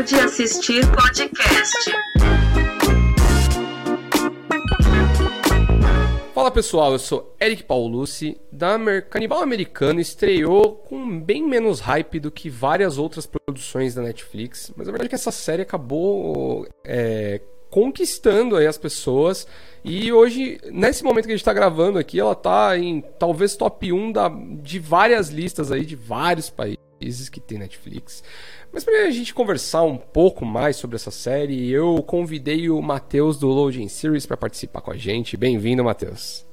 Pode assistir podcast. Fala pessoal, eu sou Eric Paulucci. Dahmer Canibal Americano estreou com bem menos hype do que várias outras produções da Netflix, mas a verdade é que essa série acabou é, conquistando aí as pessoas e hoje, nesse momento que a gente está gravando aqui, ela está em talvez top 1 da, de várias listas aí de vários países que tem Netflix. Mas para a gente conversar um pouco mais sobre essa série, eu convidei o Matheus do Loading Series para participar com a gente. Bem-vindo, Matheus.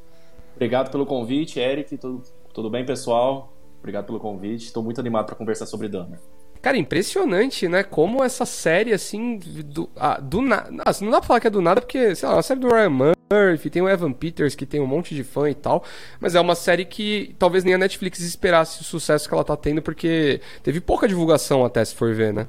Obrigado pelo convite, Eric. Tudo, tudo bem, pessoal? Obrigado pelo convite. Estou muito animado para conversar sobre Dahmer. Cara, impressionante, né? Como essa série, assim, do, ah, do nada. Não dá pra falar que é do nada, porque, sei lá, é uma série do Ryan Murphy, tem o Evan Peters, que tem um monte de fã e tal. Mas é uma série que talvez nem a Netflix esperasse o sucesso que ela tá tendo, porque teve pouca divulgação até, se for ver, né?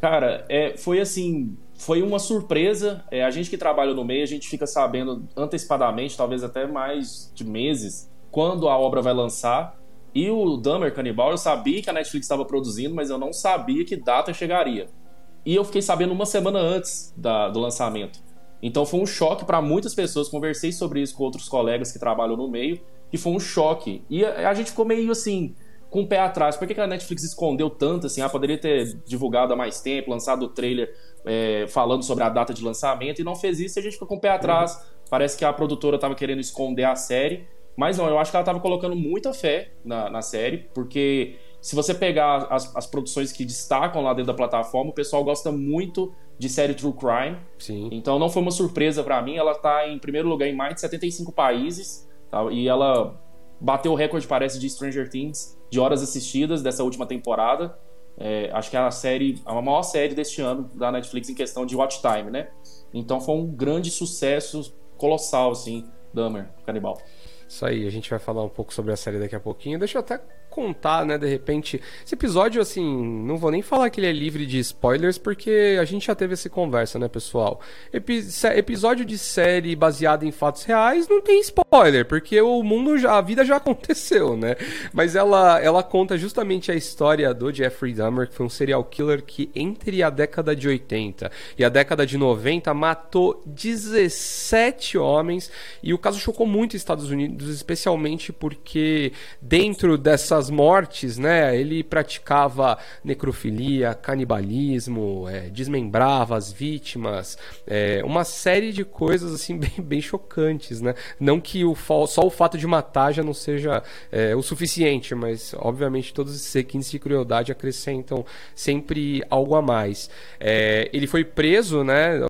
Cara, é, foi assim. Foi uma surpresa. É, a gente que trabalha no meio, a gente fica sabendo antecipadamente, talvez até mais de meses, quando a obra vai lançar. E o Dummer Canibal, eu sabia que a Netflix estava produzindo, mas eu não sabia que data chegaria. E eu fiquei sabendo uma semana antes da, do lançamento. Então foi um choque para muitas pessoas. Conversei sobre isso com outros colegas que trabalham no meio, e foi um choque. E a, a gente ficou meio assim, com o pé atrás. Por que, que a Netflix escondeu tanto assim? Ah, poderia ter divulgado há mais tempo, lançado o trailer é, falando sobre a data de lançamento, e não fez isso, e a gente ficou com o pé atrás. Parece que a produtora estava querendo esconder a série. Mas não, eu acho que ela estava colocando muita fé na, na série, porque se você pegar as, as, produções que destacam lá dentro da plataforma, o pessoal gosta muito de série True Crime. Sim. Então não foi uma surpresa para mim. Ela está em primeiro lugar em mais de 75 países. Tá? E ela bateu o recorde, parece, de Stranger Things, de horas assistidas dessa última temporada. É, acho que é a série, a maior série deste ano da Netflix em questão de watch time, né? Então foi um grande sucesso colossal, assim, Dahmer, Canibal. Isso aí, a gente vai falar um pouco sobre a série daqui a pouquinho. Deixa eu até contar, né, de repente. Esse episódio, assim, não vou nem falar que ele é livre de spoilers, porque a gente já teve essa conversa, né, pessoal? Epi episódio de série baseado em fatos reais não tem spoiler, porque o mundo já, a vida já aconteceu, né? Mas ela, ela conta justamente a história do Jeffrey Dahmer, que foi um serial killer que entre a década de 80 e a década de 90 matou 17 homens, e o caso chocou muito os Estados Unidos, especialmente porque dentro dessas mortes, né, ele praticava necrofilia, canibalismo, é, desmembrava as vítimas, é, uma série de coisas assim bem, bem chocantes, né? Não que o, só o fato de matar já não seja é, o suficiente, mas obviamente todos esses requintes de crueldade acrescentam sempre algo a mais. É, ele foi preso, né,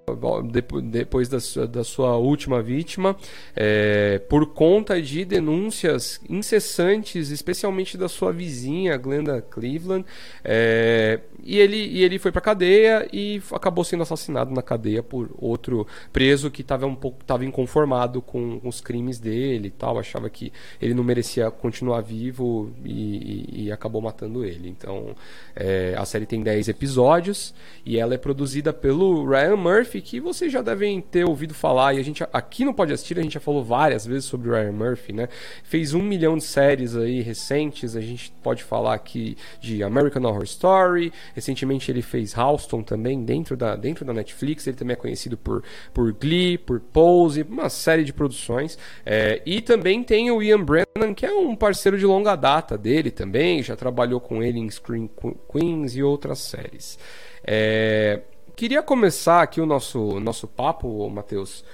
depois da sua, da sua última vítima, é, por conta de denúncias incessantes, especialmente da sua vizinha, Glenda Cleveland, é, e, ele, e ele foi para cadeia e acabou sendo assassinado na cadeia por outro preso que estava um pouco tava inconformado com, com, os crimes dele e tal, achava que ele não merecia continuar vivo e, e, e acabou matando ele. Então, é, a série tem 10 episódios e ela é produzida pelo Ryan Murphy, que vocês já devem ter ouvido falar, e a gente aqui no Pode Assistir a gente já falou várias vezes sobre o Ryan Murphy, né? Fez um milhão de séries aí recentes a gente pode falar aqui de American Horror Story. Recentemente ele fez Houston também dentro da, dentro da Netflix. Ele também é conhecido por, por Glee, por Pose, uma série de produções. É, e também tem o Ian Brennan, que é um parceiro de longa data dele também. Já trabalhou com ele em Screen Queens e outras séries. É, queria começar aqui o nosso, nosso papo, Matheus.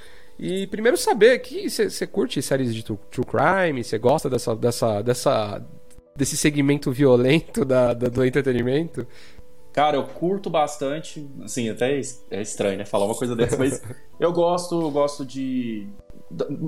E primeiro saber que você curte séries de true, true crime, você gosta dessa, dessa, dessa desse segmento violento da, da, do entretenimento? Cara, eu curto bastante, assim, até é estranho, né, falar uma coisa dessa, mas eu gosto, eu gosto de,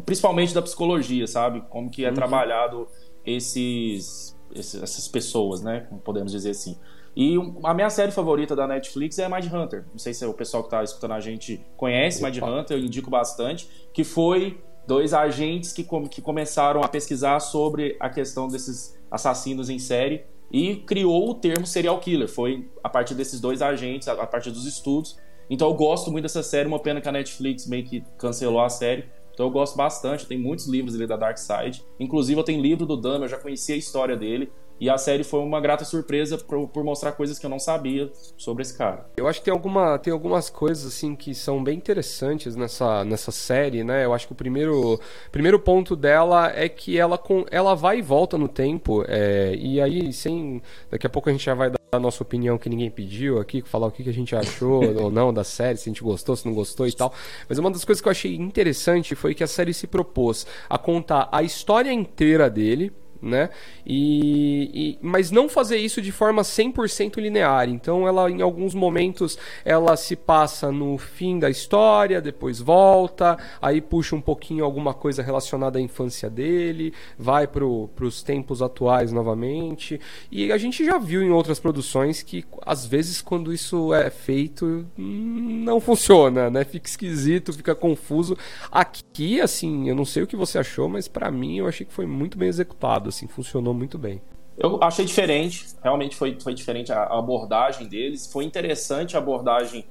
principalmente da psicologia, sabe? Como que é uhum. trabalhado esses, esses, essas pessoas, né, podemos dizer assim. E a minha série favorita da Netflix é Mind Hunter. Não sei se o pessoal que está escutando a gente conhece Mind Hunter, eu indico bastante, que foi dois agentes que, que começaram a pesquisar sobre a questão desses assassinos em série e criou o termo serial killer. Foi a partir desses dois agentes, a partir dos estudos. Então eu gosto muito dessa série, uma pena que a Netflix meio que cancelou a série. Então eu gosto bastante, tem muitos livros ali da Dark Side. Inclusive eu tenho livro do Dama, eu já conhecia a história dele. E a série foi uma grata surpresa por, por, mostrar coisas que eu não sabia sobre esse cara. Eu acho que tem, alguma, tem algumas coisas assim que são bem interessantes nessa, nessa série, né? Eu acho que o primeiro, primeiro ponto dela é que ela, com, ela vai e volta no tempo. É, e aí, sem. Daqui a pouco a gente já vai dar a nossa opinião que ninguém pediu aqui, falar o que, que a gente achou ou não da série, se a gente gostou, se não gostou e tal. Mas uma das coisas que eu achei interessante foi que a série se propôs a contar a história inteira dele né? E, e, mas não fazer isso de forma 100% linear. Então ela em alguns momentos ela se passa no fim da história, depois volta, aí puxa um pouquinho alguma coisa relacionada à infância dele, vai para os tempos atuais novamente. E a gente já viu em outras produções que às vezes quando isso é feito não funciona, né? Fica esquisito, fica confuso. Aqui, assim, eu não sei o que você achou, mas para mim eu achei que foi muito bem executado assim, funcionou muito bem. Eu achei diferente, realmente foi, foi diferente a, abordagem deles. Foi interessante a abordagem.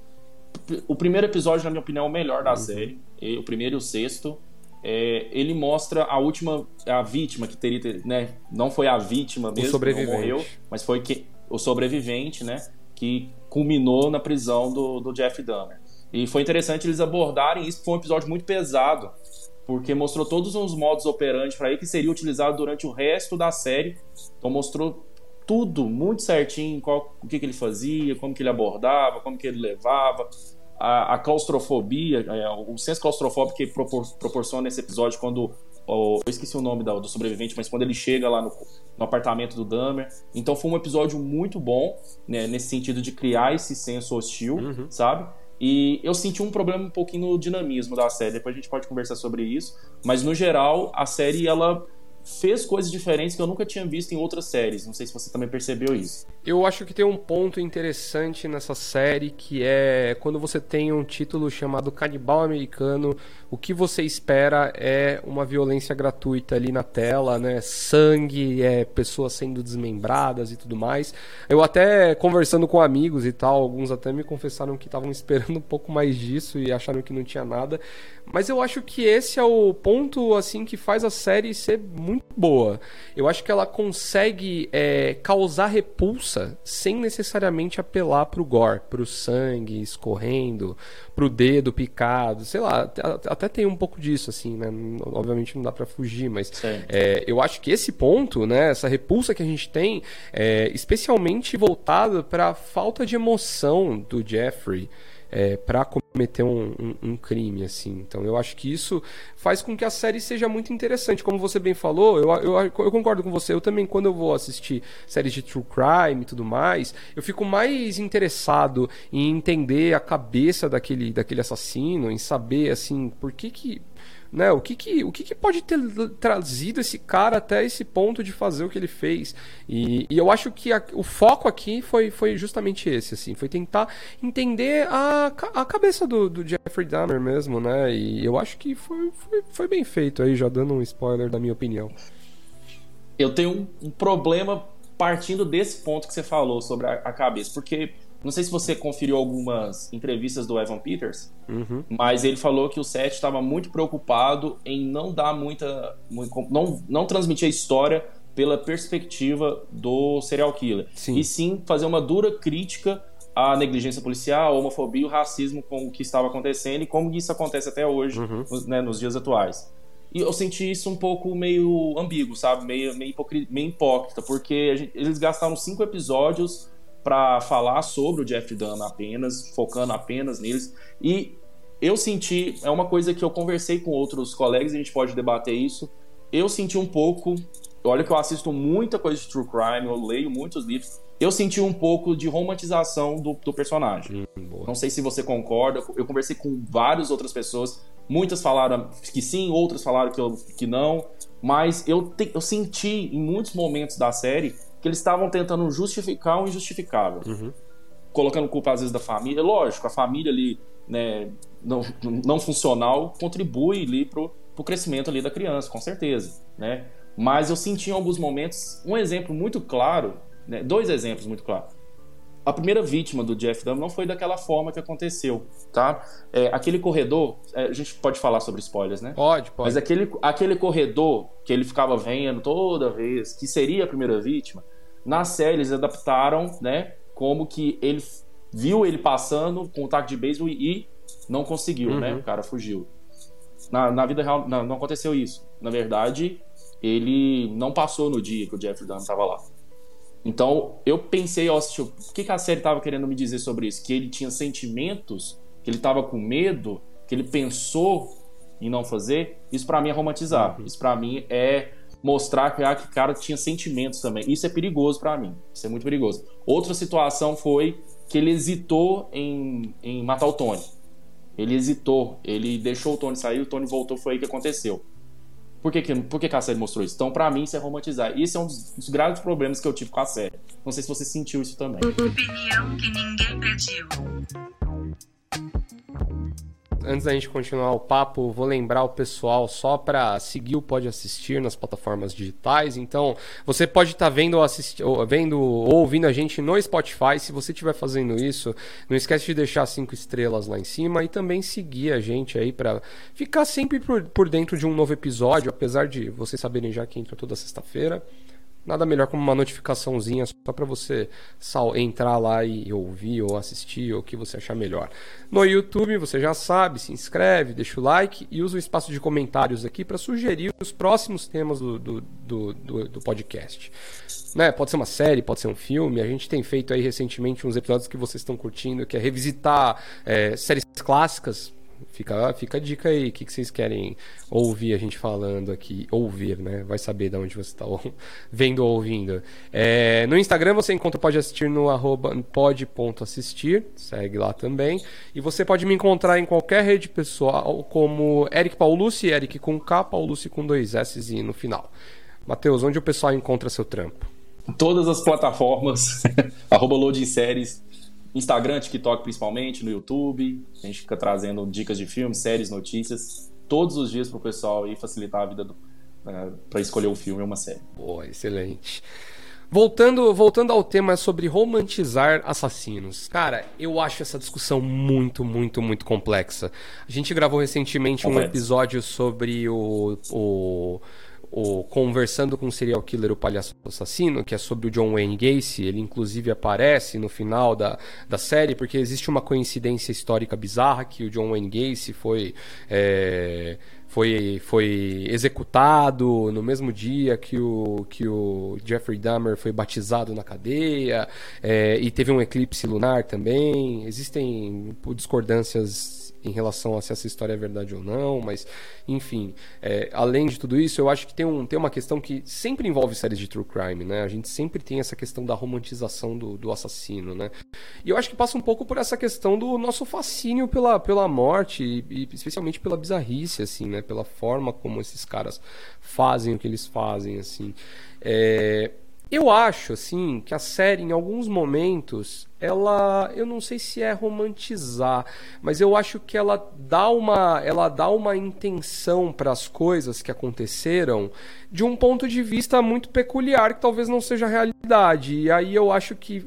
O primeiro episódio, na minha opinião, é o melhor da uhum. série. O primeiro e o sexto. É, ele mostra a última, a vítima que teria, né? Não foi a vítima mesmo, que não morreu, mas foi que, o sobrevivente, né? Que culminou na prisão do, do Jeff Dahmer. E foi interessante eles abordarem isso, foi um episódio muito pesado porque mostrou todos os modos operantes para ele que seria utilizado durante o resto da série. Então mostrou tudo muito certinho, qual, o que, que ele fazia, como que ele abordava, como que ele levava, a, a claustrofobia, é, o senso claustrofóbico que propor, proporciona esse episódio quando eu esqueci o nome do sobrevivente, mas quando ele chega lá no, no apartamento do Dahmer. Então foi um episódio muito bom, né, nesse sentido de criar esse senso hostil, uhum. sabe? E eu senti um problema um pouquinho no dinamismo da série. Depois a gente pode conversar sobre isso. Mas no geral, a série ela fez coisas diferentes que eu nunca tinha visto em outras séries. Não sei se você também percebeu isso. Eu acho que tem um ponto interessante nessa série que é quando você tem um título chamado Canibal Americano, o que você espera é uma violência gratuita ali na tela, né? Sangue, é pessoas sendo desmembradas e tudo mais. Eu até conversando com amigos e tal, alguns até me confessaram que estavam esperando um pouco mais disso e acharam que não tinha nada. Mas eu acho que esse é o ponto assim que faz a série ser muito boa. Eu acho que ela consegue é, causar repulsa sem necessariamente apelar pro gore, pro sangue escorrendo, pro dedo picado, sei lá. Até tem um pouco disso assim, né? Obviamente não dá para fugir, mas é, eu acho que esse ponto, né? Essa repulsa que a gente tem, é especialmente voltada para falta de emoção do Jeffrey é, para cometer um, um, um, crime, assim. Então eu acho que isso faz com que a série seja muito interessante. Como você bem falou, eu, eu, eu concordo com você. Eu também, quando eu vou assistir séries de true crime e tudo mais, eu fico mais interessado em entender a cabeça daquele, daquele assassino, em saber, assim, por que que né? O que que, o que, que pode ter trazido esse cara até esse ponto de fazer o que ele fez? E, e eu acho que a, o foco aqui foi, foi justamente esse, assim, foi tentar entender a, a cabeça do, do Jeffrey Dahmer mesmo, né? E eu acho que foi, foi, foi bem feito aí, já dando um spoiler da minha opinião. Eu tenho um problema partindo desse ponto que você falou sobre a, a cabeça, porque não sei se você conferiu algumas entrevistas do Evan Peters, uhum. mas ele falou que o Seth estava muito preocupado em não dar muita. não, não transmitir a história pela perspectiva do serial killer. Sim. E sim fazer uma dura crítica à negligência policial, à homofobia e ao racismo com o que estava acontecendo e como isso acontece até hoje, uhum. nos, né, nos dias atuais. E eu senti isso um pouco meio ambíguo, sabe? Meio, meio, meio hipócrita, porque gente, eles gastaram cinco episódios para falar sobre o Jeff Dahmer apenas, focando apenas neles. E eu senti, é uma coisa que eu conversei com outros colegas, a gente pode debater isso. Eu senti um pouco, olha que eu assisto muita coisa de true crime, eu leio muitos livros. Eu senti um pouco de romantização do, do personagem. Hum, Não sei se você concorda. Eu conversei com várias outras pessoas. Muitas falaram que sim, outras falaram que, eu, que não. Mas eu, te, eu senti em muitos momentos da série que eles estavam tentando justificar o injustificável. Uhum. Colocando culpa, às vezes, da família. Lógico, a família ali, né, não, não funcional, contribui ali pro, pro crescimento ali da criança, com certeza, né? Mas eu senti em alguns momentos um exemplo muito claro, né, dois exemplos muito claros. A primeira vítima do Jeff Dahmer não foi daquela forma que aconteceu, tá? É, aquele corredor, é, a gente pode falar sobre spoilers, né? Pode, pode. Mas aquele, aquele corredor que ele ficava vendo toda vez, que seria a primeira vítima, na série eles adaptaram, né? Como que ele viu ele passando com o taco de beisebol e não conseguiu, né? uhum. né? O cara fugiu. Na, na vida real não, não, aconteceu isso. Na verdade, ele não passou no dia que o Jeffrey Dahmer estava lá. Então, eu pensei, ó, o que, que a série estava querendo me dizer sobre isso? Que ele tinha sentimentos, que ele estava com medo, que ele pensou em não fazer. Isso para mim é romantizar. Uhum. Isso para mim é mostrar que, ah, que o cara tinha sentimentos também. Isso é perigoso para mim. Isso é muito perigoso. Outra situação foi que ele hesitou em, em matar o Tony. Ele hesitou, ele deixou o Tony sair, o Tony voltou, foi aí que aconteceu. Por que, que, por que, que a série mostrou isso? Então, para mim, isso é romantizar. Isso é um dos, dos, graves problemas que eu tive com a série. Não sei se você sentiu isso também. Opinião que ninguém pediu antes da gente continuar o papo, vou lembrar o pessoal só para seguir o Pode Assistir nas plataformas digitais. Então, você pode estar tá vendo, ou vendo ou ouvindo a gente no Spotify. Se você estiver fazendo isso, não esquece de deixar cinco estrelas lá em cima e também seguir a gente aí para ficar sempre por, por dentro de um novo episódio, apesar de vocês saberem já que entra toda sexta-feira. Nada melhor como uma notificaçãozinha só para você entrar lá e ouvir ou assistir ou o que você achar melhor. No YouTube, você já sabe, se inscreve, deixa o like e usa o espaço de comentários aqui para sugerir os próximos temas do, do, do, do, do podcast. Né? Pode ser uma série, pode ser um filme. A gente tem feito aí recentemente uns episódios que vocês estão curtindo, que é revisitar é, séries clássicas Fica, fica a dica aí, o que, que vocês querem ouvir a gente falando aqui? Ouvir, né? Vai saber de onde você está vendo ou ouvindo. É, no Instagram você encontra, pode assistir no arroba pode.assistir, segue lá também. E você pode me encontrar em qualquer rede pessoal como Eric Paulucci, Eric com K, Paulucci com dois S e no final. Matheus, onde o pessoal encontra seu trampo? Todas as plataformas, arroba loading séries, Instagram, TikTok principalmente, no YouTube. A gente fica trazendo dicas de filmes, séries, notícias todos os dias para o pessoal e facilitar a vida né, para escolher um filme ou uma série. Boa, excelente. Voltando, voltando ao tema sobre romantizar assassinos. Cara, eu acho essa discussão muito, muito, muito complexa. A gente gravou recentemente um episódio sobre o, o o Conversando com o Serial Killer, o Palhaço Assassino, que é sobre o John Wayne Gacy. Ele, inclusive, aparece no final da, da série, porque existe uma coincidência histórica bizarra que o John Wayne Gacy foi. É, foi, foi executado no mesmo dia que o, que o Jeffrey Dahmer foi batizado na cadeia, é, e teve um eclipse lunar também. Existem discordâncias em relação a se essa história é verdade ou não, mas enfim, é, além de tudo isso, eu acho que tem, um, tem uma questão que sempre envolve séries de true crime, né? A gente sempre tem essa questão da romantização do, do assassino, né? E eu acho que passa um pouco por essa questão do nosso fascínio pela, pela morte e, e especialmente pela bizarrice, assim, né? Pela forma como esses caras fazem o que eles fazem, assim. É, eu acho, assim, que a série, em alguns momentos, ela, eu não sei se é romantizar, mas eu acho que ela dá uma, ela dá uma intenção para as coisas que aconteceram de um ponto de vista muito peculiar que talvez não seja a realidade. E aí eu acho que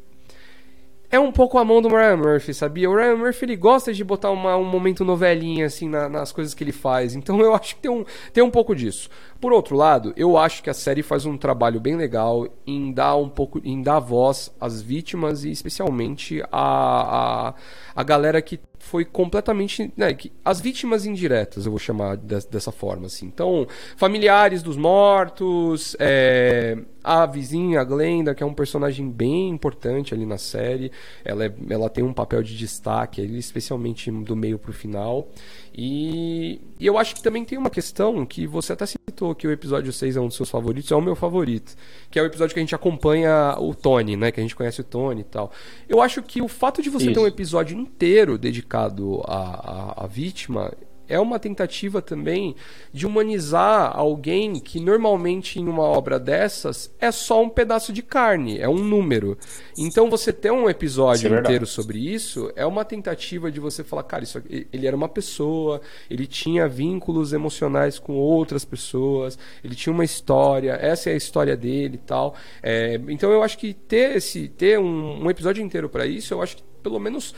é um pouco a mão do Ryan Murphy, sabia? O Ryan Murphy ele gosta de botar uma, um momento novelinha assim na, nas coisas que ele faz. Então eu acho que tem um, tem um pouco disso. Por outro lado, eu acho que a série faz um trabalho bem legal em dar um pouco, em dar voz às vítimas e especialmente a, a, a galera que foi completamente. Né, que, as vítimas indiretas, eu vou chamar de, dessa forma. Assim. Então, familiares dos mortos, é, a vizinha, a Glenda, que é um personagem bem importante ali na série. Ela, é, ela tem um papel de destaque, especialmente do meio pro final. E, e, eu acho que também tem uma questão que você até citou que o episódio 6 é um dos seus favoritos, é o meu favorito, que é o episódio que a gente acompanha o Tony, né? Que a gente conhece o Tony e tal. Eu acho que o fato de você Isso. ter um episódio inteiro dedicado à, à, à vítima é uma tentativa também de humanizar alguém que normalmente em uma obra dessas é só um pedaço de carne, é um número. Então você ter um episódio é inteiro sobre isso é uma tentativa de você falar, cara, isso ele era uma pessoa, ele tinha vínculos emocionais com outras pessoas, ele tinha uma história, essa é a história dele e tal. É, então eu acho que ter esse ter um, um episódio inteiro para isso, eu acho que pelo menos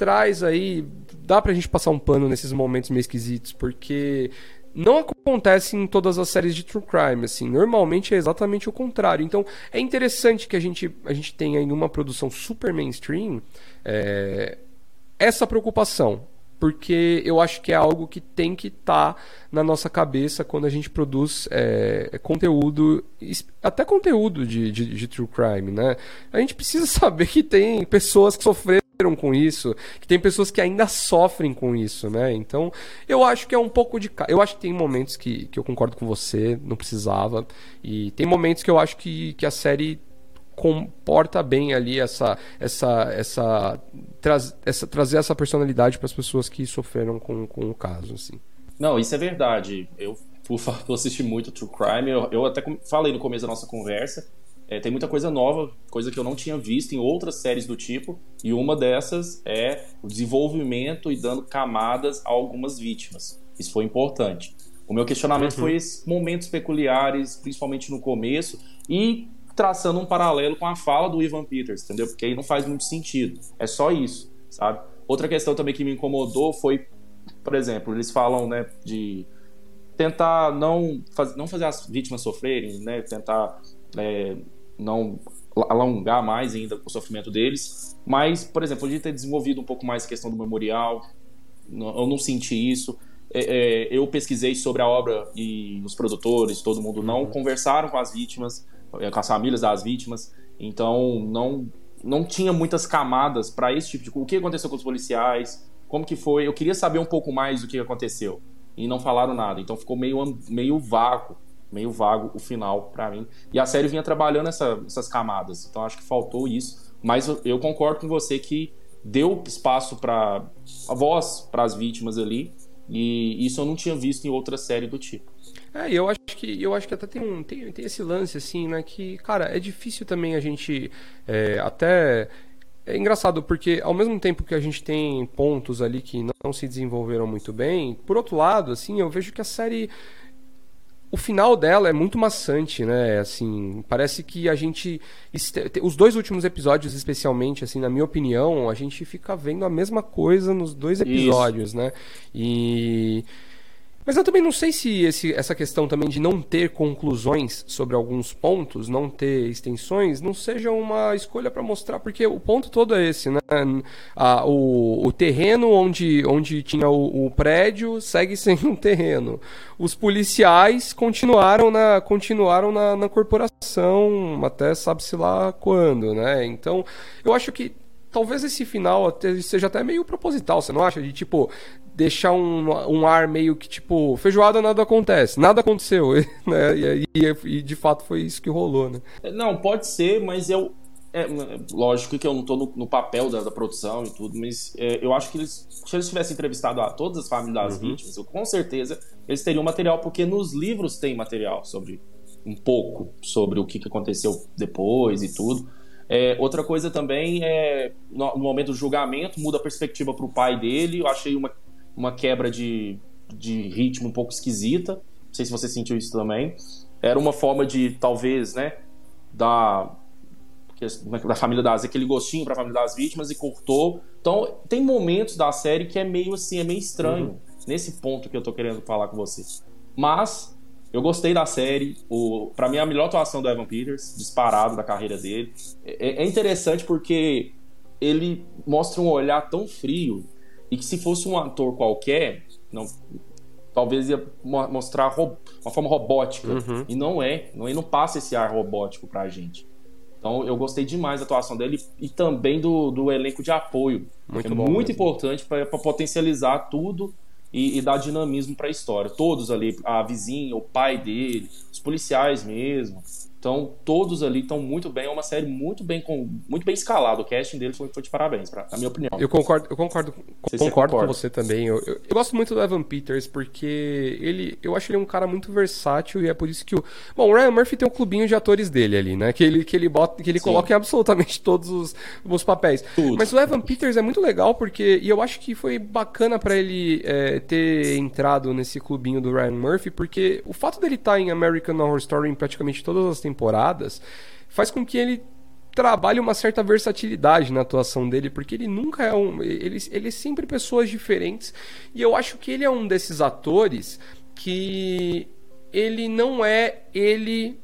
traz aí, dá pra gente passar um pano nesses momentos meio esquisitos, porque não acontece em todas as séries de true crime, assim, normalmente é exatamente o contrário. Então, é interessante que a gente, a gente tenha em uma produção super mainstream é, essa preocupação, porque eu acho que é algo que tem que estar na nossa cabeça quando a gente produz é, conteúdo, até conteúdo de, de, de true crime, né? A gente precisa saber que tem pessoas que sofreram com isso, que tem pessoas que ainda sofrem com isso, né? Então, eu acho que é um pouco de. Eu acho que tem momentos que, que eu concordo com você, não precisava, e tem momentos que eu acho que, que a série comporta bem ali essa essa essa, traz, essa trazer essa personalidade para as pessoas que sofreram com, com o caso assim. Não, isso é verdade. Eu, por fa- por assistir muito True Crime, eu, eu até falei no começo da nossa conversa, é, tem muita coisa nova, coisa que eu não tinha visto em outras séries do tipo, e uma dessas é o desenvolvimento e dando camadas a algumas vítimas. Isso foi importante. O meu questionamento foi esses momentos peculiares, principalmente no começo, e traçando um paralelo com a fala do Ivan Peters, entendeu? Porque aí não faz muito sentido. É só isso, sabe? Outra questão também que me incomodou foi, por exemplo, eles falam, né, de tentar não, faz, não fazer as vítimas sofrerem, né, tentar é, não alongar mais ainda o sofrimento deles, mas, por exemplo, podia ter desenvolvido um pouco mais a questão do memorial, eu não senti isso. É, é, eu pesquisei sobre a obra e os produtores, todo mundo não conversaram com as vítimas, é, com as famílias das vítimas, então não não tinha muitas camadas para esse tipo de o que aconteceu com os policiais, como que foi. Eu queria saber um pouco mais do que aconteceu e não falaram nada, então ficou meio meio vago, meio vago o final para mim. E a série vinha trabalhando essa- essas camadas, então acho que faltou isso. Mas eu, concordo com você que deu espaço para a voz para as vítimas ali e isso eu não tinha visto em outra série do tipo. É, eu acho que eu acho que até tem um tem, tem esse lance assim, né, que cara, é difícil também a gente é, até é engraçado porque ao mesmo tempo que a gente tem pontos ali que não se desenvolveram muito bem, por outro lado, assim, eu vejo que a série o final dela é muito maçante, né? Assim, parece que a gente os dois últimos episódios, especialmente, assim, na minha opinião, a gente fica vendo a mesma coisa nos dois episódios, né? E mas eu também não sei se esse- essa questão também de não ter conclusões sobre alguns pontos, não ter extensões, não seja uma escolha para mostrar, porque o ponto todo é esse, né? O, o terreno onde, onde tinha o, o prédio segue sendo um terreno. Os policiais continuaram na, continuaram na, na corporação até sabe-se lá quando, né? Então, eu acho que talvez esse final seja até meio proposital, você não acha? De tipo, deixar um, um ar meio que tipo, feijoada nada acontece, nada aconteceu, né? E, e- e de fato foi isso que rolou, né? Não, pode ser, mas eu. é, lógico que eu não tô no, no papel da, da produção e tudo, mas é, eu acho que eles, se eles tivessem entrevistado a todas as famílias das vítimas, eu, com certeza eles teriam material, porque nos livros tem material sobre um pouco sobre o que, que aconteceu depois e tudo. É, outra coisa também é no, no momento do julgamento muda a perspectiva para o pai dele. Eu achei uma, uma quebra de, de ritmo um pouco esquisita. Não sei se você sentiu isso também. Era uma forma de talvez, né, da da família das aquele gostinho para a família das vítimas e cortou. Então tem momentos da série que é meio assim, é meio estranho nesse ponto que eu tô querendo falar com você. Mas eu gostei da série. O, para mim, a melhor atuação do Evan Peters, disparado da carreira dele. É, é interessante porque ele mostra um olhar tão frio e que se fosse um ator qualquer, não, talvez ia mo- mostrar uma forma robótica. E não é. Não, ele não passa esse ar robótico pra gente. Então eu gostei demais da atuação dele e também do, do elenco de apoio. Muito é bom muito mesmo. importante para potencializar tudo e, e dar dinamismo para a história. Todos ali, a vizinha, o pai dele, os policiais mesmo. Então, todos ali estão muito bem. É uma série muito bem, com, muito bem escalada. O casting dele foi, foi de parabéns, pra, na minha opinião. Eu concordo, eu concordo, concordo com você também. Eu, eu, eu, gosto muito do Evan Peters porque ele, eu acho ele um cara muito versátil e é por isso que o. Bom, o Ryan Murphy tem um clubinho de atores dele ali, né? Que ele, que ele bota, que ele coloca em absolutamente todos os, os papéis. Tudo. Mas o Evan Peters é muito legal porque. E eu acho que foi bacana para ele é, ter entrado nesse clubinho do Ryan Murphy, porque o fato dele estar tá em American Horror Story em praticamente todas as temporadas faz com que ele trabalhe uma certa versatilidade na atuação dele, porque ele nunca é um. Ele, ele é sempre pessoas diferentes. E eu acho que ele é um desses atores que ele não é ele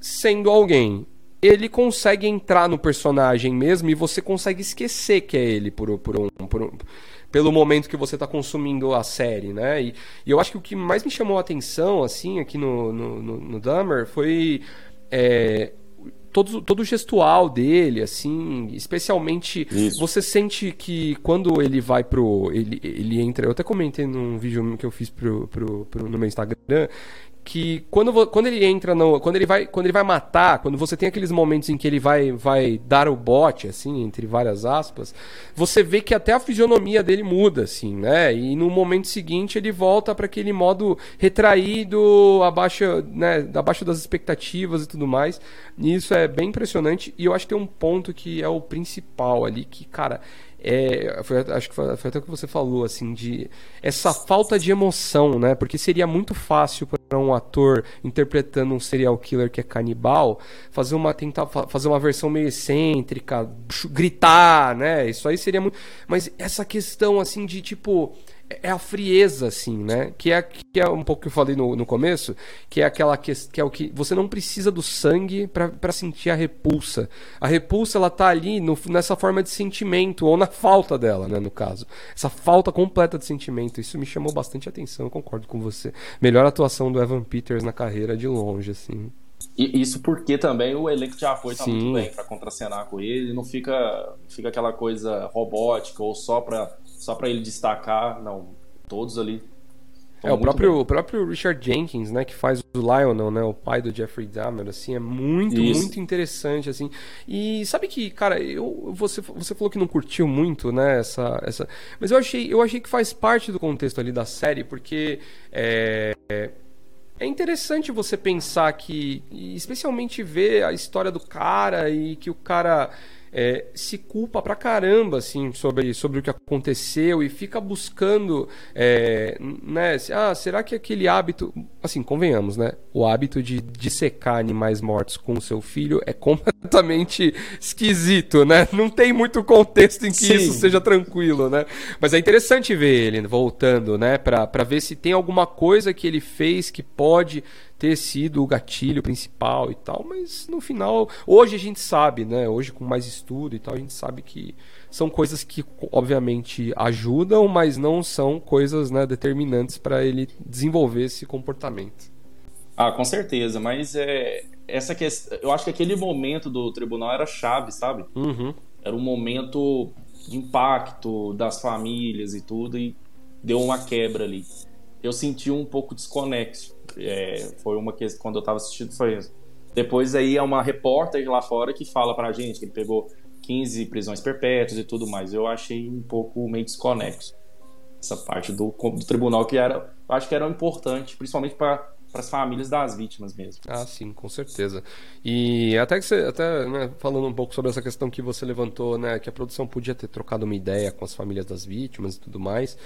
sendo alguém. Ele consegue entrar no personagem mesmo e você consegue esquecer que é ele por, por um. Por um pelo momento que você está consumindo a série, né? E, e, eu acho que o que mais me chamou a atenção, assim, aqui no, no, no, no Dahmer foi é, todo, todo o gestual dele, assim, especialmente Isso. você sente que quando ele vai pro. Ele, ele entra. Eu até comentei num vídeo que eu fiz pro, pro, pro no meu Instagram que quando, quando ele entra no, quando ele vai quando ele vai matar quando você tem aqueles momentos em que ele vai vai dar o bote assim entre várias aspas você vê que até a fisionomia dele muda assim né? E no momento seguinte ele volta para aquele modo retraído abaixo né abaixo das expectativas e tudo mais. E isso é bem impressionante. E eu acho que tem um ponto que é o principal ali que cara é, foi, acho que foi, foi, até o que você falou, assim, de essa falta de emoção, né? Porque seria muito fácil para um ator interpretando um serial killer que é canibal fazer uma tentar fazer uma versão meio excêntrica, gritar, né? Isso aí seria muito. Mas essa questão assim de tipo é a frieza, assim, né? Que é, que é um pouco que eu falei no, no começo, que é aquela que, que é o que você não precisa do sangue para sentir a repulsa. A repulsa ela tá ali no, nessa forma de sentimento ou na falta dela, né? No caso, essa falta completa de sentimento. Isso me chamou bastante atenção. Eu concordo com você. Melhor atuação do Evan Peters na carreira de longe, assim. E isso porque também o elenco de apoio tá Sim. muito bem para contracenar com ele, não fica fica aquela coisa robótica ou só para só para ele destacar, não, todos ali. É, o próprio, o próprio Richard Jenkins, né, que faz o Lionel, né, o pai do Jeffrey Dahmer, assim, é muito, Isso. muito interessante, assim. E sabe que, cara, eu, você, você falou que não curtiu muito, né, essa, essa... Mas eu achei, eu achei que faz parte do contexto ali da série, porque é, é interessante você pensar que, especialmente ver a história do cara e que o cara é, se culpa pra caramba assim sobre, sobre o que aconteceu e fica buscando é, né ah será que aquele hábito assim convenhamos né o hábito de dissecar animais mortos com o seu filho é completamente esquisito né não tem muito contexto em que Sim. isso seja tranquilo né mas é interessante ver ele voltando né pra, pra ver se tem alguma coisa que ele fez que pode ter sido o gatilho principal e tal, mas no final, hoje a gente sabe, né? Hoje com mais estudo e tal, a gente sabe que são coisas que obviamente ajudam, mas não são coisas né, determinantes para ele desenvolver esse comportamento. Ah, com certeza, mas é essa questão, eu acho que aquele momento do tribunal era chave, sabe? Uhum. Era um momento de impacto das famílias e tudo e deu uma quebra ali. Eu senti um pouco desconexo. É, foi uma que quando eu tava assistindo foi isso. Depois aí é uma repórter lá fora que fala pra gente que ele pegou 15 prisões perpétuas e tudo mais. Eu achei um pouco meio desconexo essa parte do, do tribunal que era, acho que era importante, principalmente para as famílias das vítimas mesmo. Ah, sim, com certeza. E até que você, até né, falando um pouco sobre essa questão que você levantou, né, que a produção podia ter trocado uma ideia com as famílias das vítimas e tudo mais.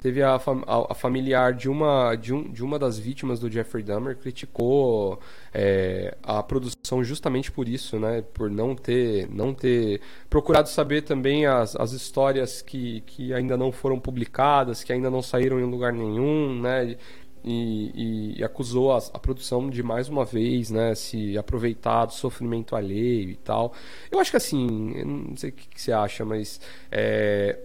Teve a, fam a, a familiar de uma, de, um, de uma das vítimas do Jeffrey Dahmer criticou é, a produção justamente por isso, né, por não ter, não ter procurado saber também as, as histórias que, que ainda não foram publicadas, que ainda não saíram em lugar nenhum, né, e, e, acusou a, a, produção de mais uma vez, né, se aproveitar do sofrimento alheio e tal. Eu acho que assim, não sei o que, que você acha, mas é,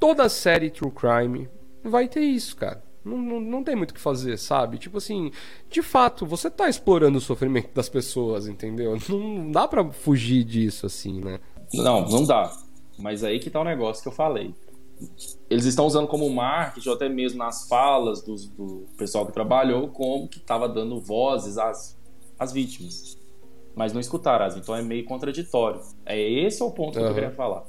toda série True Crime vai ter isso, cara. Não, não, não tem muito o que fazer, sabe? Tipo assim, de fato, você tá explorando o sofrimento das pessoas, entendeu? Não dá para fugir disso, assim, né? Não, não dá. Mas aí que tá o negócio que eu falei eles estão usando como marketing, ou até mesmo nas falas do, do pessoal que trabalhou, como que estava dando vozes às, às vítimas. mas não escutaram, então é meio contraditório. É esse é o ponto uhum. que eu queria falar.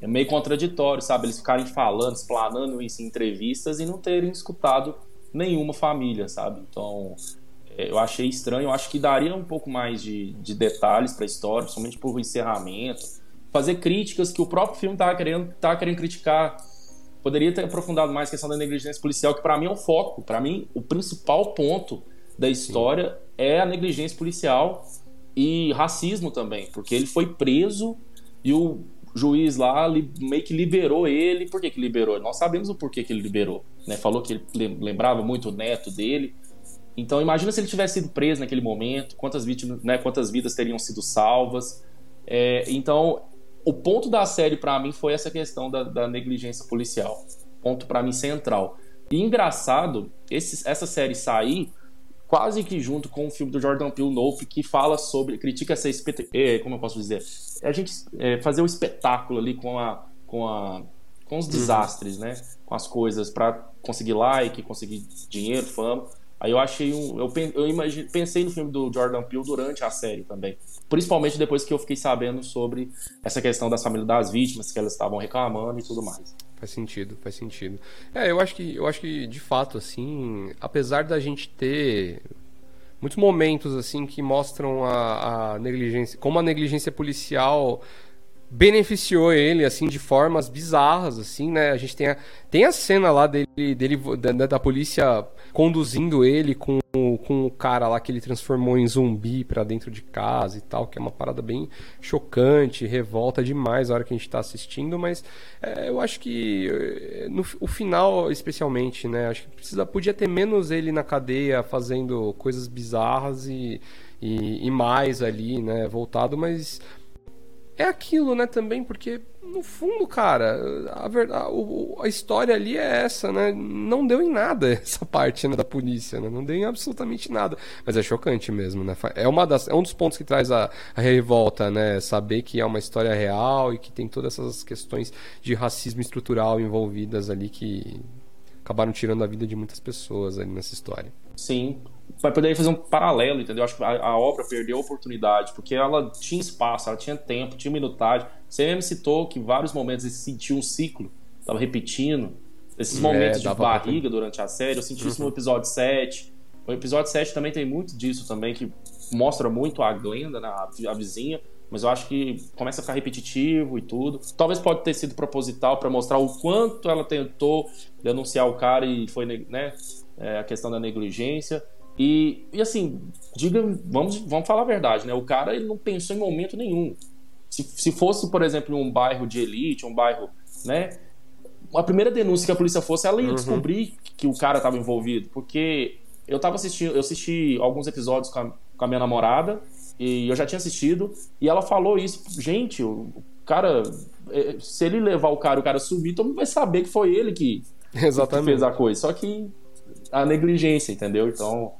É meio contraditório, sabe? Eles ficarem falando, explanando isso em entrevistas e não terem escutado nenhuma família, sabe? Então, é, eu achei estranho. Eu acho que daria um pouco mais de, de detalhes para a história, principalmente por encerramento. Fazer críticas que o próprio filme estava querendo, tava querendo criticar. Poderia ter aprofundado mais a questão da negligência policial, que para mim é o foco. Para mim, o principal ponto da história Sim. é a negligência policial e racismo também, porque ele foi preso e o juiz lá meio que liberou ele. Por que, que liberou? Nós sabemos o porquê que ele liberou. Né? Falou que ele lembrava muito o neto dele. Então imagina se ele tivesse sido preso naquele momento, quantas vítimas, né, quantas vidas teriam sido salvas. É, então o ponto da série para mim foi essa questão da, da negligência policial, ponto para mim central. E engraçado, esse, essa série sair quase que junto com o filme do Jordan Peele Nope que fala sobre critica essa é, como eu posso dizer a gente é, fazer o um espetáculo ali com a com a com os uhum. desastres né com as coisas para conseguir like conseguir dinheiro fama aí eu achei um eu, eu imagine, pensei no filme do Jordan Peele durante a série também principalmente depois que eu fiquei sabendo sobre essa questão das famílias das vítimas que elas estavam reclamando e tudo mais Faz sentido, faz sentido. É, eu acho que eu acho que de fato assim, apesar da gente ter muitos momentos assim que mostram a, a negligência, como a negligência policial beneficiou ele assim de formas bizarras assim, né? A gente tem a, tem a cena lá dele, dele da, da polícia conduzindo ele com, com o cara lá que ele transformou em zumbi para dentro de casa e tal, que é uma parada bem chocante, revolta demais a hora que a gente está assistindo, mas é, eu acho que eh, no o final especialmente, né? Acho que precisa podia ter menos ele na cadeia fazendo coisas bizarras e, e, e mais ali, né? Voltado, mas é aquilo, né, também, porque no fundo, cara, a verdade, a, história ali é essa, né? Não deu em nada essa parte né, da polícia, né? Não deu em absolutamente nada. Mas é chocante mesmo, né? É, uma das, é um dos pontos que traz a, a revolta, né? Saber que é uma história real e que tem todas essas questões de racismo estrutural envolvidas ali que acabaram tirando a vida de muitas pessoas ali nessa história. Sim, vai poder fazer um paralelo, entendeu? Acho que a, a, obra perdeu a oportunidade, porque ela tinha espaço, ela tinha tempo, tinha minutagem. Você mesmo citou que em vários momentos ele sentiu um ciclo, estava repetindo. Esses é, momentos é, de barriga pra... durante a série, eu senti uhum. isso no episódio 7. O episódio 7 também tem muito disso também, que mostra muito a Glenda, né, a vizinha, mas eu acho que começa a ficar repetitivo e tudo. Talvez pode ter sido proposital para mostrar o quanto ela tentou denunciar o cara e foi, né, é, a questão da negligência. E, e assim, diga, vamos, vamos falar a verdade, né? O cara ele não pensou em momento nenhum. Se, se fosse, por exemplo, um bairro de elite, um bairro, né? A primeira denúncia que a polícia fosse, ela ia uhum. descobrir que o cara estava envolvido, porque eu tava assistindo, eu assisti alguns episódios com a, com a minha namorada e eu já tinha assistido e ela falou isso, gente, o cara, é, se ele levar o cara, o cara subir, todo mundo vai saber que foi ele que, Exatamente. que fez a coisa. Só que a negligência, entendeu? Então,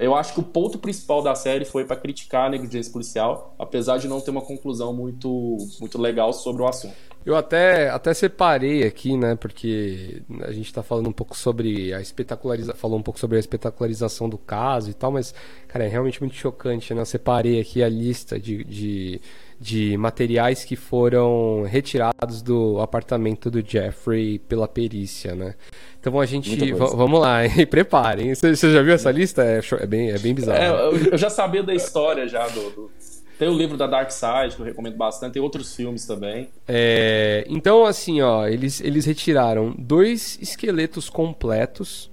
eu acho que o ponto principal da série foi para criticar a negligência policial, apesar de não ter uma conclusão muito, muito legal sobre o assunto. Eu até, até separei aqui, né, porque a gente está falando um pouco sobre a espetacularização, falou um pouco sobre a espetacularização do caso e tal, mas, cara, é realmente muito chocante, né? Eu separei aqui a lista de, de, de materiais que foram retirados do apartamento do Jeffrey pela perícia, né? Então a gente. Vamos lá, e preparem. Você, já viu essa lista? É, é, bem, é bem bizarro. É, eu já sabia da história já do, do... Tem o livro da Dark Side, que eu recomendo bastante, tem outros filmes também. É, então, assim, ó, eles, eles retiraram dois esqueletos completos,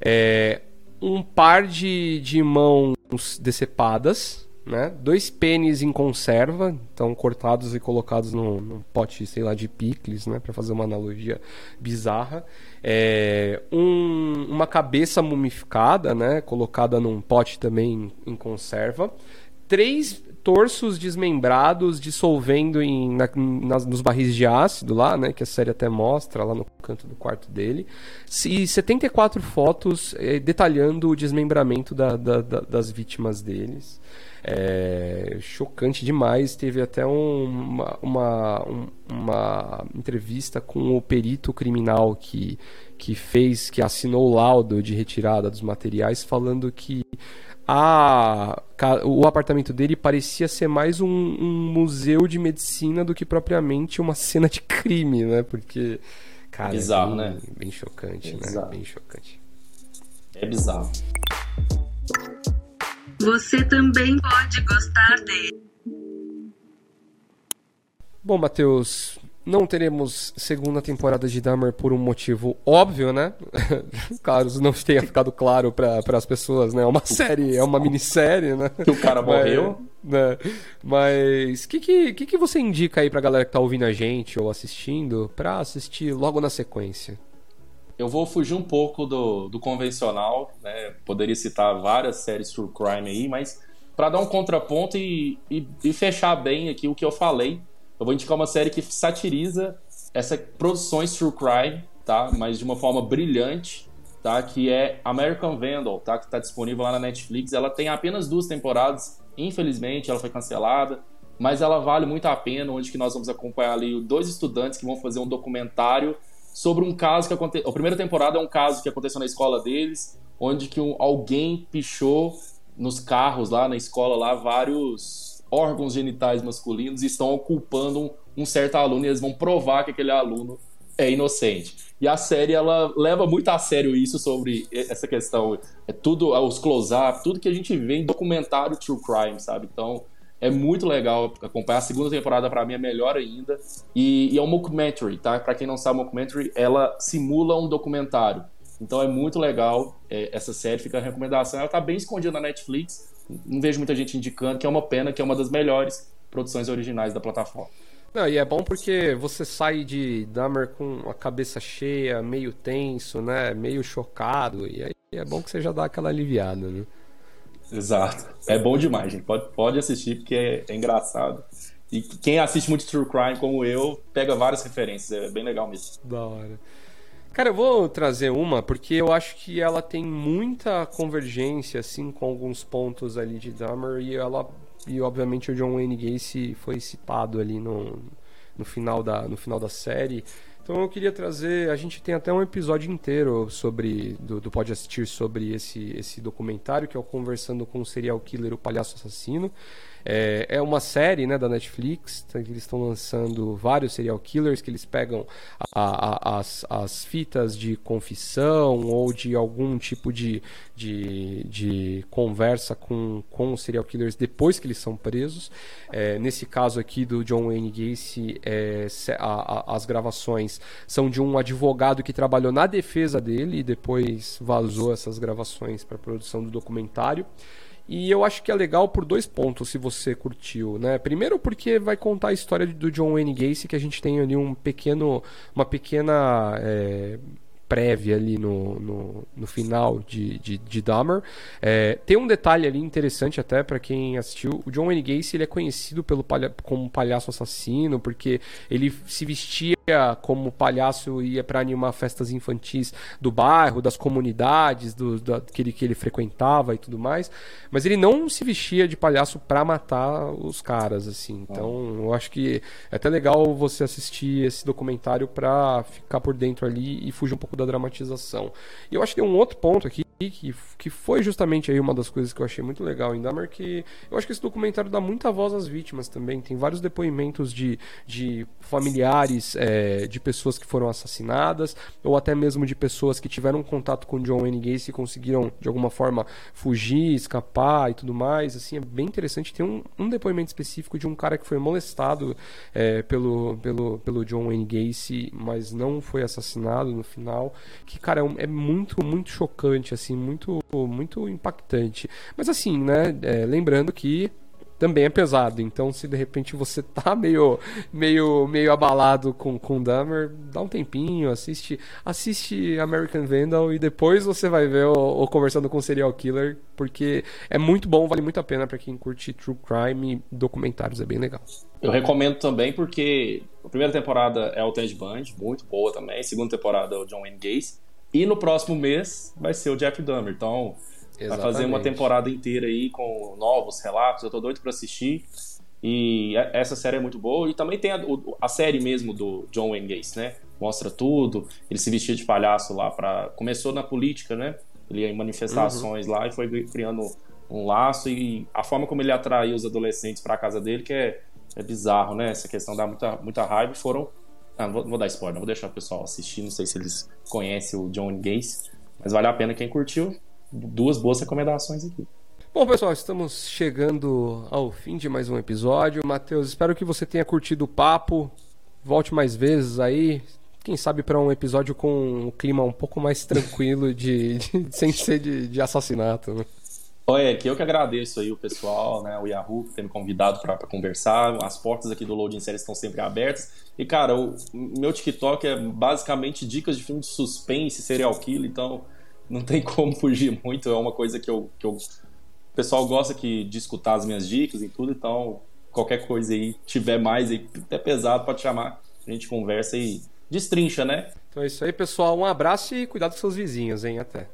é, um par de, de mãos decepadas, né? Dois pênis em conserva, então cortados e colocados num, num pote, sei lá, de picles, né? Para fazer uma analogia bizarra. É, um, uma cabeça mumificada, né? Colocada num pote também em, em conserva. Três torsos desmembrados dissolvendo em, na, nos barris de ácido lá, né? Que a série até mostra lá no canto do quarto dele. E 74 fotos é, detalhando o desmembramento da, da, da, das vítimas deles. É, chocante demais. Teve até um, uma, uma, uma entrevista com o perito criminal que, que fez, que assinou o laudo de retirada dos materiais, falando que a, o apartamento dele parecia ser mais um, um, museu de medicina do que propriamente uma cena de crime, né? Porque, cara, é bizarro, bem, né? Bem chocante, é né? Bem chocante. É bizarro. Você também pode gostar dele. Bom, Matheus, não teremos segunda temporada de Dahmer por um motivo óbvio, né? claro, não tenha ficado claro para as pessoas, né? É uma série, é uma minissérie, né? Que o cara morreu. Né? Mas o que, que, que, que você indica aí pra galera que tá ouvindo a gente ou assistindo pra assistir logo na sequência? Eu vou fugir um pouco do, do convencional, né? Poderia citar várias séries true crime aí, mas para dar um contraponto e, e, e fechar bem aqui o que eu falei, eu vou indicar uma série que satiriza essas produções true crime, tá? Mas de uma forma brilhante, tá? Que é American Vandal, tá? Que está disponível lá na Netflix. Ela tem apenas duas temporadas, infelizmente, ela foi cancelada, mas ela vale muito a pena, onde que nós vamos acompanhar ali dois estudantes que vão fazer um documentário sobre um caso que aconteceu. A primeira temporada é um caso que aconteceu na escola deles, onde que um, alguém pichou nos carros lá na escola lá vários órgãos genitais masculinos e estão ocupando um, um certo aluno e eles vão provar que aquele aluno é inocente. E a série ela leva muito a sério isso sobre essa questão, é tudo os close-up, tudo que a gente vê em documentário true crime, sabe? Então, é muito legal acompanhar. A segunda temporada para mim é melhor ainda. E, e é um mockumentary, tá? Para quem não sabe, mockumentary ela simula um documentário. Então é muito legal é, essa série, fica a recomendação. Ela tá bem escondida na Netflix, não vejo muita gente indicando, que é uma pena, que é uma das melhores produções originais da plataforma. Não, e é bom porque você sai de Dahmer com a cabeça cheia, meio tenso, né? Meio chocado. E aí é bom que você já dá aquela aliviada, né? Exato. É bom demais, gente. Pode, pode assistir porque é, é engraçado. E quem assiste muito True Crime, como eu, pega várias referências. É bem legal mesmo. Da hora. Cara, eu vou trazer uma porque eu acho que ela tem muita convergência, assim, com alguns pontos ali de Dahmer e ela e obviamente o John Wayne Gacy foi citado ali no, no final da no final da série. Então eu queria trazer, a gente tem até um episódio inteiro sobre do, do Pode Assistir sobre esse esse documentário que é o Conversando com o Serial Killer, o Palhaço Assassino. É, é uma série né, da Netflix, tá, que eles estão lançando vários serial killers, que eles pegam a, a, as, as fitas de confissão ou de algum tipo de, de, de conversa com, com os serial killers depois que eles são presos. É, nesse caso aqui do John Wayne Gacy, é, a, as gravações são de um advogado que trabalhou na defesa dele e depois vazou essas gravações para a produção do documentário. E eu acho que é legal por dois pontos, se você curtiu, né? Primeiro porque vai contar a história do John Wayne Gacy, que a gente tem ali um pequeno, uma pequena é, prévia ali no, no, no final de, de, de Dahmer. É, tem um detalhe ali interessante até para quem assistiu. O John Wayne Gacy ele é conhecido pelo palha como palhaço assassino porque ele se vestia como palhaço ia para animar festas infantis do bairro, das comunidades, do, da, que, ele, que ele frequentava e tudo mais. Mas ele não se vestia de palhaço para matar os caras, assim. Então, eu acho que é até legal você assistir esse documentário para ficar por dentro ali e fugir um pouco da dramatização. E eu acho que tem um outro ponto aqui que, que foi justamente aí uma das coisas que eu achei muito legal em Dahmer, que eu acho que esse documentário dá muita voz às vítimas também. Tem vários depoimentos de, de familiares é, de pessoas que foram assassinadas, ou até mesmo de pessoas que tiveram contato com John Wayne Gacy e conseguiram de alguma forma fugir, escapar e tudo mais. Assim, é bem interessante. Tem um, um depoimento específico de um cara que foi molestado é, pelo, pelo, pelo John Wayne Gacy, mas não foi assassinado no final que, cara, é, é muito, muito chocante, assim, muito, muito impactante. Mas assim, né, é, lembrando que também é pesado. Então, se de repente você tá meio, meio, meio abalado com, com Dahmer, dá um tempinho, assiste, assiste American Vandal e depois você vai ver o, o Conversando com o Serial Killer, porque é muito bom, vale muito a pena para quem curte true crime e documentários, é bem legal. Eu recomendo também porque a primeira temporada é o Ted Bundy, muito boa também. A segunda temporada é o John Wayne Gacy. E no próximo mês vai ser o Jeff Dahmer. Então, Exatamente. Vai fazer uma temporada inteira aí com novos relatos. Eu tô doido para assistir. E essa série é muito boa. E também tem a, a série mesmo do John Wayne Gacy, né? Mostra tudo. Ele se vestia de palhaço lá para Começou na política, né? Ele ia em manifestações uhum. lá e foi criando um laço. E a forma como ele atraiu os adolescentes para casa dele, que é, é bizarro, né? Essa questão dá muita, muita raiva. Foram. Ah, vou, vou dar spoiler, não vou deixar o pessoal assistir. Não sei se eles conhecem o John Gacy. Mas vale a pena quem curtiu. Duas boas recomendações aqui. Bom, pessoal, estamos chegando ao fim de mais um episódio. Matheus, espero que você tenha curtido o papo. Volte mais vezes aí. Quem sabe para um episódio com um clima um pouco mais tranquilo, de, de sem ser de, de assassinato. Né? Olha, que eu que agradeço aí o pessoal, né, o Yahoo, por ter me convidado para conversar. As portas aqui do Loading Série estão sempre abertas. E, cara, o meu TikTok é basicamente dicas de filme de suspense, serial killer, então não tem como fugir muito. É uma coisa que eu, que eu pessoal gosta que, de escutar as minhas dicas e tudo, então qualquer coisa aí, tiver mais aí, até pesado, pode chamar. A gente conversa e destrincha, né? Então é isso aí, pessoal. Um abraço e cuidado com seus vizinhos, hein? Até.